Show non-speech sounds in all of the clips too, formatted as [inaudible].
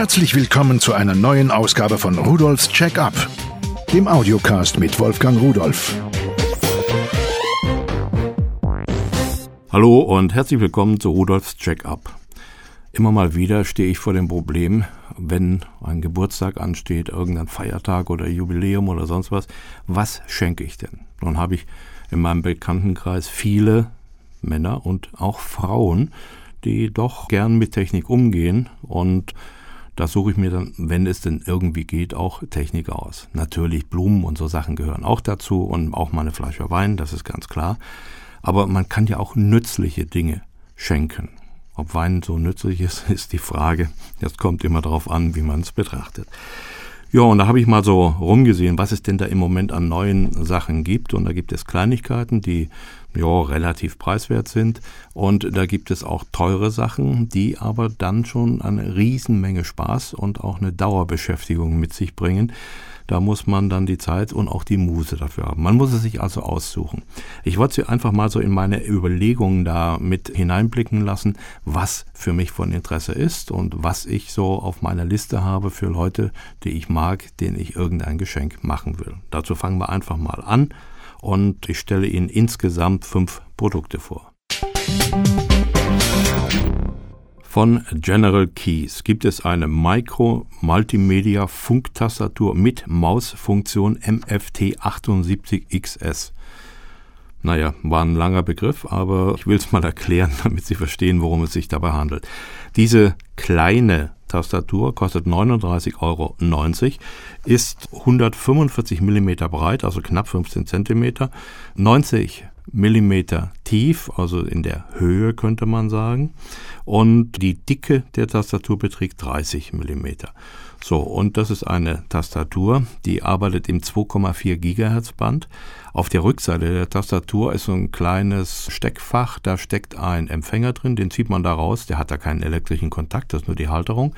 Herzlich willkommen zu einer neuen Ausgabe von Rudolfs Check-up, dem Audiocast mit Wolfgang Rudolf. Hallo und herzlich willkommen zu Rudolfs Check-up. Immer mal wieder stehe ich vor dem Problem, wenn ein Geburtstag ansteht, irgendein Feiertag oder Jubiläum oder sonst was, was schenke ich denn? Nun habe ich in meinem Bekanntenkreis viele Männer und auch Frauen, die doch gern mit Technik umgehen und da suche ich mir dann, wenn es denn irgendwie geht, auch Technik aus. Natürlich Blumen und so Sachen gehören auch dazu und auch mal eine Flasche Wein, das ist ganz klar. Aber man kann ja auch nützliche Dinge schenken. Ob Wein so nützlich ist, [laughs] ist die Frage. Das kommt immer darauf an, wie man es betrachtet. Ja, und da habe ich mal so rumgesehen, was es denn da im Moment an neuen Sachen gibt. Und da gibt es Kleinigkeiten, die ja, relativ preiswert sind. Und da gibt es auch teure Sachen, die aber dann schon eine Riesenmenge Spaß und auch eine Dauerbeschäftigung mit sich bringen. Da muss man dann die Zeit und auch die Muse dafür haben. Man muss es sich also aussuchen. Ich wollte Sie einfach mal so in meine Überlegungen da mit hineinblicken lassen, was für mich von Interesse ist und was ich so auf meiner Liste habe für Leute, die ich mag, denen ich irgendein Geschenk machen will. Dazu fangen wir einfach mal an und ich stelle Ihnen insgesamt fünf Produkte vor. Von General Keys gibt es eine Micro Multimedia Funktastatur mit Mausfunktion MFT78XS. Naja, war ein langer Begriff, aber ich will es mal erklären, [laughs] damit Sie verstehen, worum es sich dabei handelt. Diese kleine Tastatur kostet 39,90 Euro, ist 145 mm breit, also knapp 15 cm, 90 mm tief, also in der Höhe könnte man sagen, und die Dicke der Tastatur beträgt 30 mm. So, und das ist eine Tastatur, die arbeitet im 2,4 Gigahertz Band. Auf der Rückseite der Tastatur ist so ein kleines Steckfach, da steckt ein Empfänger drin, den zieht man da raus, der hat da keinen elektrischen Kontakt, das ist nur die Halterung.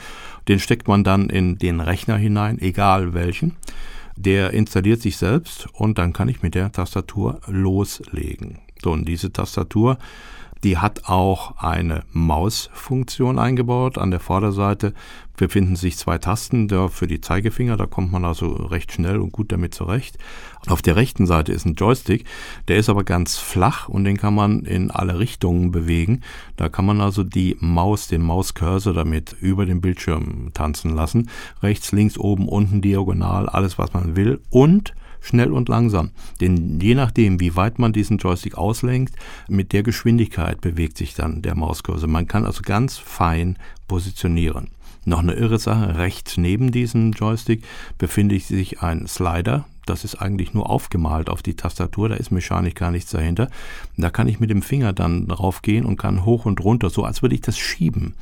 Den steckt man dann in den Rechner hinein, egal welchen. Der installiert sich selbst und dann kann ich mit der Tastatur loslegen. So, und diese Tastatur die hat auch eine Mausfunktion eingebaut. An der Vorderseite befinden sich zwei Tasten für die Zeigefinger. Da kommt man also recht schnell und gut damit zurecht. Auf der rechten Seite ist ein Joystick. Der ist aber ganz flach und den kann man in alle Richtungen bewegen. Da kann man also die Maus, den Mauscursor damit über den Bildschirm tanzen lassen. Rechts, links, oben, unten, diagonal, alles was man will. Und schnell und langsam. Denn je nachdem, wie weit man diesen Joystick auslenkt, mit der Geschwindigkeit bewegt sich dann der Mauscursor. Man kann also ganz fein positionieren. Noch eine irre Sache, rechts neben diesem Joystick befindet sich ein Slider, das ist eigentlich nur aufgemalt auf die Tastatur, da ist mechanisch gar nichts dahinter. Da kann ich mit dem Finger dann drauf gehen und kann hoch und runter, so als würde ich das schieben,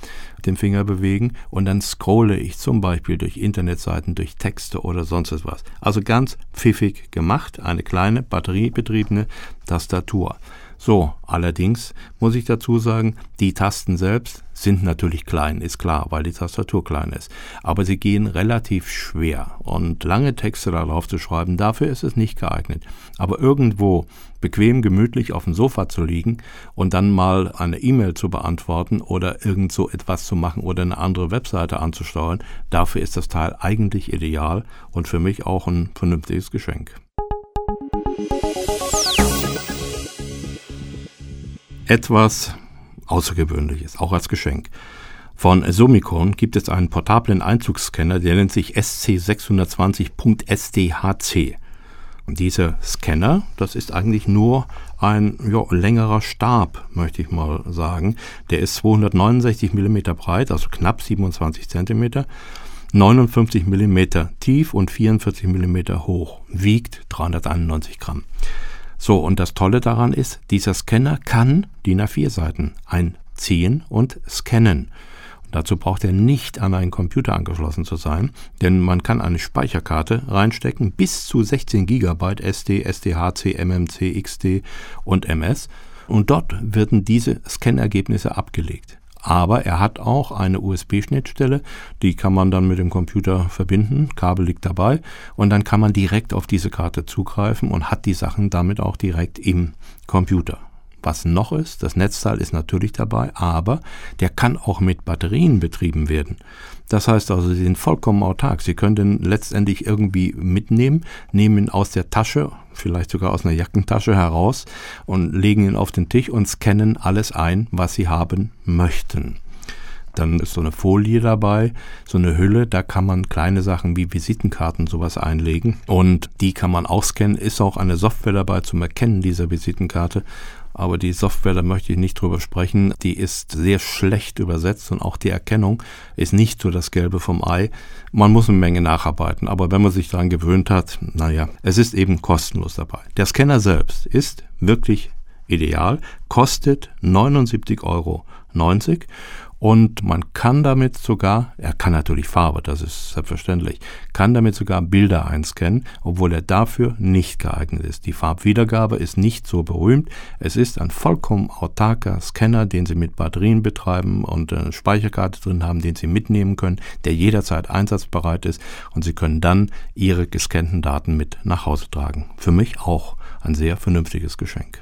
den Finger bewegen und dann scrolle ich zum Beispiel durch Internetseiten, durch Texte oder sonst was. Also ganz pfiffig gemacht, eine kleine batteriebetriebene Tastatur. So, allerdings muss ich dazu sagen, die Tasten selbst sind natürlich klein, ist klar, weil die Tastatur klein ist. Aber sie gehen relativ schwer und lange Texte darauf zu schreiben, dafür ist es nicht geeignet. Aber irgendwo bequem, gemütlich auf dem Sofa zu liegen und dann mal eine E-Mail zu beantworten oder irgend so etwas zu machen oder eine andere Webseite anzusteuern, dafür ist das Teil eigentlich ideal und für mich auch ein vernünftiges Geschenk. Etwas Außergewöhnliches, auch als Geschenk. Von Sumicon gibt es einen portablen Einzugsscanner, der nennt sich SC620.SDHC. Und dieser Scanner, das ist eigentlich nur ein ja, längerer Stab, möchte ich mal sagen. Der ist 269 mm breit, also knapp 27 cm, 59 mm tief und 44 mm hoch, wiegt 391 Gramm. So, und das Tolle daran ist, dieser Scanner kann DIN A4-Seiten einziehen und scannen. Und dazu braucht er nicht an einen Computer angeschlossen zu sein, denn man kann eine Speicherkarte reinstecken, bis zu 16 GB SD, SDHC, MMC, XD und MS. Und dort werden diese Scannergebnisse abgelegt aber er hat auch eine USB-Schnittstelle, die kann man dann mit dem Computer verbinden, Kabel liegt dabei und dann kann man direkt auf diese Karte zugreifen und hat die Sachen damit auch direkt im Computer. Was noch ist, das Netzteil ist natürlich dabei, aber der kann auch mit Batterien betrieben werden. Das heißt also, Sie sind vollkommen autark. Sie können den letztendlich irgendwie mitnehmen, nehmen ihn aus der Tasche, vielleicht sogar aus einer Jackentasche heraus und legen ihn auf den Tisch und scannen alles ein, was Sie haben möchten. Dann ist so eine Folie dabei, so eine Hülle, da kann man kleine Sachen wie Visitenkarten sowas einlegen und die kann man auch scannen. Ist auch eine Software dabei zum Erkennen dieser Visitenkarte aber die Software, da möchte ich nicht drüber sprechen, die ist sehr schlecht übersetzt und auch die Erkennung ist nicht so das Gelbe vom Ei. Man muss eine Menge nacharbeiten, aber wenn man sich daran gewöhnt hat, naja, es ist eben kostenlos dabei. Der Scanner selbst ist wirklich ideal, kostet 79,90 Euro und man kann damit sogar, er kann natürlich Farbe, das ist selbstverständlich, kann damit sogar Bilder einscannen, obwohl er dafür nicht geeignet ist. Die Farbwiedergabe ist nicht so berühmt. Es ist ein vollkommen autarker Scanner, den Sie mit Batterien betreiben und eine Speicherkarte drin haben, den Sie mitnehmen können, der jederzeit einsatzbereit ist und Sie können dann Ihre gescannten Daten mit nach Hause tragen. Für mich auch ein sehr vernünftiges Geschenk.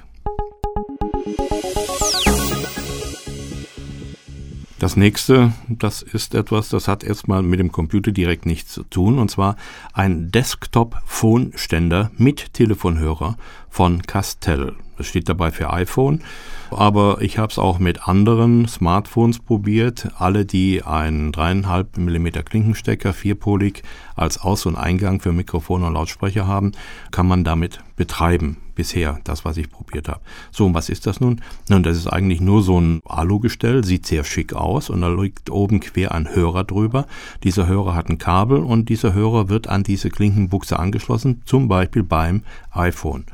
Das nächste, das ist etwas, das hat erstmal mit dem Computer direkt nichts zu tun, und zwar ein Desktop-Phone-Ständer mit Telefonhörer von Castell. Das steht dabei für iPhone, aber ich habe es auch mit anderen Smartphones probiert. Alle, die einen 3,5 mm Klinkenstecker, vierpolig, als Aus- und Eingang für Mikrofon und Lautsprecher haben, kann man damit betreiben. Bisher, das, was ich probiert habe. So, und was ist das nun? Nun, das ist eigentlich nur so ein Alugestell, sieht sehr schick aus und da liegt oben quer ein Hörer drüber. Dieser Hörer hat ein Kabel und dieser Hörer wird an diese Klinkenbuchse angeschlossen, zum Beispiel beim iPhone.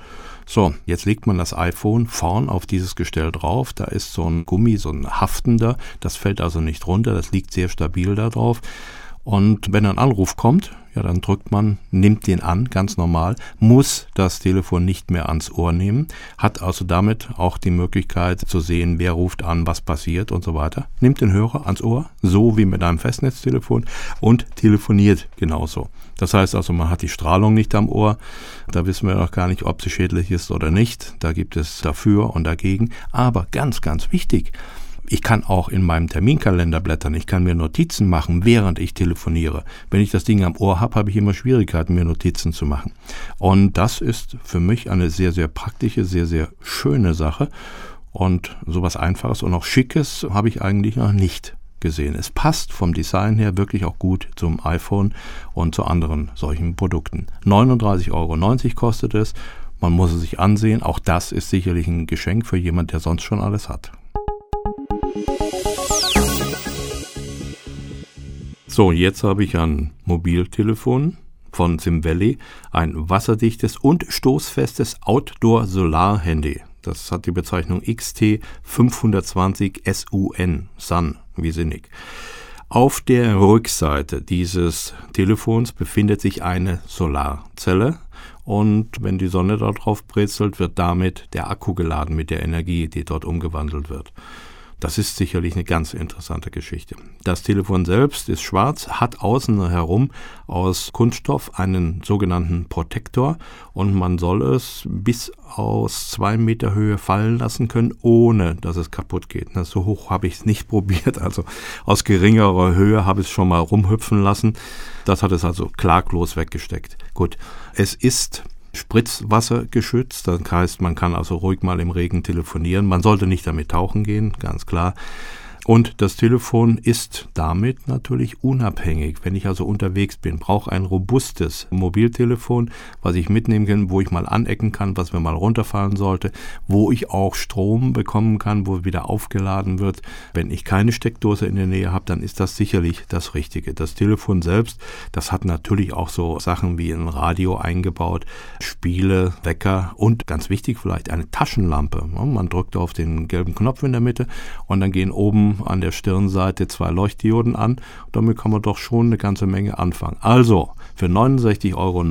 So, jetzt legt man das iPhone vorn auf dieses Gestell drauf. Da ist so ein Gummi, so ein haftender. Das fällt also nicht runter. Das liegt sehr stabil da drauf. Und wenn ein Anruf kommt, ja, dann drückt man, nimmt den an, ganz normal, muss das Telefon nicht mehr ans Ohr nehmen, hat also damit auch die Möglichkeit zu sehen, wer ruft an, was passiert und so weiter. Nimmt den Hörer ans Ohr, so wie mit einem Festnetztelefon und telefoniert genauso. Das heißt also, man hat die Strahlung nicht am Ohr. Da wissen wir noch gar nicht, ob sie schädlich ist oder nicht. Da gibt es dafür und dagegen. Aber ganz, ganz wichtig, ich kann auch in meinem Terminkalender blättern. Ich kann mir Notizen machen, während ich telefoniere. Wenn ich das Ding am Ohr habe, habe ich immer Schwierigkeiten, mir Notizen zu machen. Und das ist für mich eine sehr, sehr praktische, sehr, sehr schöne Sache. Und sowas Einfaches und auch Schickes habe ich eigentlich noch nicht gesehen. Es passt vom Design her wirklich auch gut zum iPhone und zu anderen solchen Produkten. 39,90 Euro kostet es. Man muss es sich ansehen. Auch das ist sicherlich ein Geschenk für jemand, der sonst schon alles hat. So, jetzt habe ich ein Mobiltelefon von SimValley, ein wasserdichtes und stoßfestes Outdoor-Solar-Handy. Das hat die Bezeichnung XT520 SUN, Sun, wie sinnig. Auf der Rückseite dieses Telefons befindet sich eine Solarzelle und wenn die Sonne darauf brezelt, wird damit der Akku geladen mit der Energie, die dort umgewandelt wird. Das ist sicherlich eine ganz interessante Geschichte. Das Telefon selbst ist schwarz, hat außen herum aus Kunststoff einen sogenannten Protektor und man soll es bis aus zwei Meter Höhe fallen lassen können, ohne dass es kaputt geht. Na, so hoch habe ich es nicht [laughs] probiert, also aus geringerer Höhe habe ich es schon mal rumhüpfen lassen. Das hat es also klaglos weggesteckt. Gut, es ist Spritzwasser geschützt. Das heißt, man kann also ruhig mal im Regen telefonieren. Man sollte nicht damit tauchen gehen, ganz klar. Und das Telefon ist damit natürlich unabhängig. Wenn ich also unterwegs bin, brauche ein robustes Mobiltelefon, was ich mitnehmen kann, wo ich mal anecken kann, was mir mal runterfallen sollte, wo ich auch Strom bekommen kann, wo wieder aufgeladen wird. Wenn ich keine Steckdose in der Nähe habe, dann ist das sicherlich das Richtige. Das Telefon selbst, das hat natürlich auch so Sachen wie ein Radio eingebaut, Spiele, Wecker und ganz wichtig vielleicht eine Taschenlampe. Man drückt auf den gelben Knopf in der Mitte und dann gehen oben an der Stirnseite zwei Leuchtdioden an. Damit kann man doch schon eine ganze Menge anfangen. Also für 69,90 Euro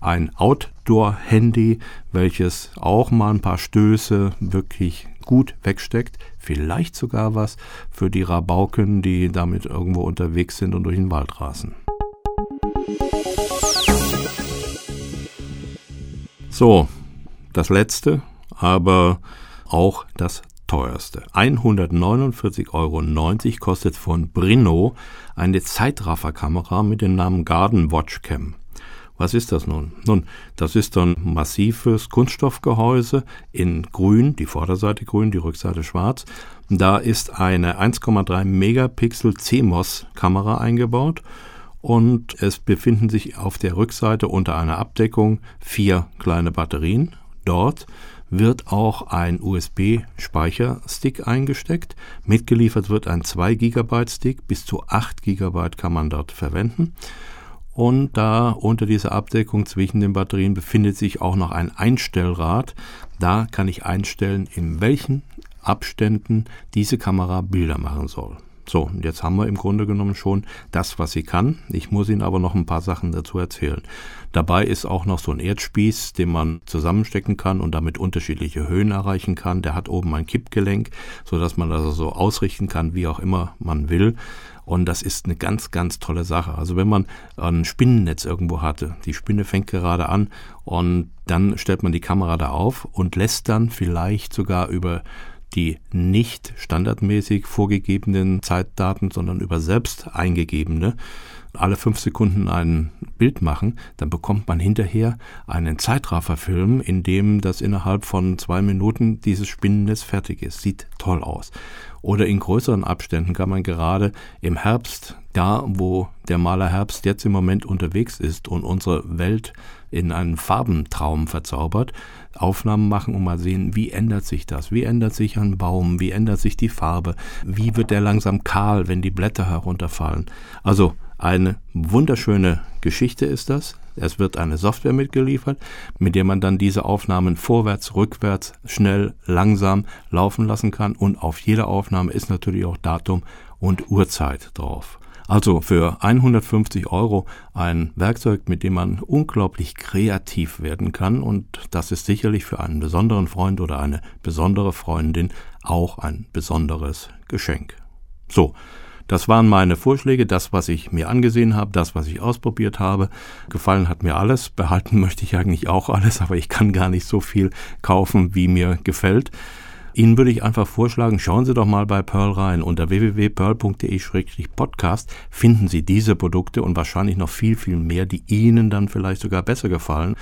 ein Outdoor-Handy, welches auch mal ein paar Stöße wirklich gut wegsteckt. Vielleicht sogar was für die Rabauken, die damit irgendwo unterwegs sind und durch den Wald rasen. So, das letzte, aber auch das teuerste. 149,90 Euro kostet von Brino eine Zeitrafferkamera mit dem Namen Garden Watch Cam. Was ist das nun? Nun, das ist ein massives Kunststoffgehäuse in grün, die Vorderseite grün, die Rückseite schwarz. Da ist eine 1,3 Megapixel CMOS-Kamera eingebaut und es befinden sich auf der Rückseite unter einer Abdeckung vier kleine Batterien. Dort wird auch ein USB-Speicherstick eingesteckt. Mitgeliefert wird ein 2 GB Stick, bis zu 8 GB kann man dort verwenden. Und da unter dieser Abdeckung zwischen den Batterien befindet sich auch noch ein Einstellrad. Da kann ich einstellen, in welchen Abständen diese Kamera Bilder machen soll. So, und jetzt haben wir im Grunde genommen schon das, was sie kann. Ich muss Ihnen aber noch ein paar Sachen dazu erzählen. Dabei ist auch noch so ein Erdspieß, den man zusammenstecken kann und damit unterschiedliche Höhen erreichen kann. Der hat oben ein Kippgelenk, so dass man das so ausrichten kann, wie auch immer man will. Und das ist eine ganz, ganz tolle Sache. Also wenn man ein Spinnennetz irgendwo hatte, die Spinne fängt gerade an und dann stellt man die Kamera da auf und lässt dann vielleicht sogar über die nicht standardmäßig vorgegebenen Zeitdaten, sondern über selbst eingegebene, alle fünf Sekunden ein Bild machen, dann bekommt man hinterher einen Zeitrafferfilm, in dem das innerhalb von zwei Minuten dieses Spinnennetz fertig ist. Sieht toll aus. Oder in größeren Abständen kann man gerade im Herbst, da wo der Maler Herbst jetzt im Moment unterwegs ist und unsere Welt in einen Farbentraum verzaubert, Aufnahmen machen und mal sehen, wie ändert sich das? Wie ändert sich ein Baum? Wie ändert sich die Farbe? Wie wird der langsam kahl, wenn die Blätter herunterfallen? Also eine wunderschöne Geschichte ist das. Es wird eine Software mitgeliefert, mit der man dann diese Aufnahmen vorwärts, rückwärts, schnell, langsam laufen lassen kann. Und auf jeder Aufnahme ist natürlich auch Datum und Uhrzeit drauf. Also für 150 Euro ein Werkzeug, mit dem man unglaublich kreativ werden kann und das ist sicherlich für einen besonderen Freund oder eine besondere Freundin auch ein besonderes Geschenk. So, das waren meine Vorschläge, das, was ich mir angesehen habe, das, was ich ausprobiert habe. Gefallen hat mir alles, behalten [laughs] möchte ich eigentlich auch alles, aber ich kann gar nicht so viel kaufen, wie mir gefällt. Ihnen würde ich einfach vorschlagen, schauen Sie doch mal bei Pearl rein. Unter www.pearl.de-podcast finden Sie diese Produkte und wahrscheinlich noch viel, viel mehr, die Ihnen dann vielleicht sogar besser gefallen.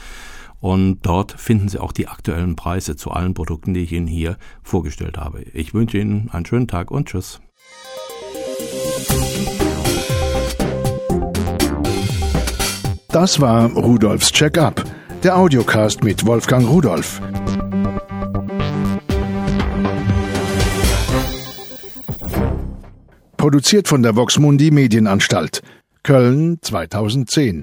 Und dort finden Sie auch die aktuellen Preise zu allen Produkten, die ich Ihnen hier vorgestellt habe. Ich wünsche Ihnen einen schönen Tag und Tschüss. Das war Rudolfs Check-up, der Audiocast mit Wolfgang Rudolf. Produziert von der Voxmundi Medienanstalt. Köln 2010.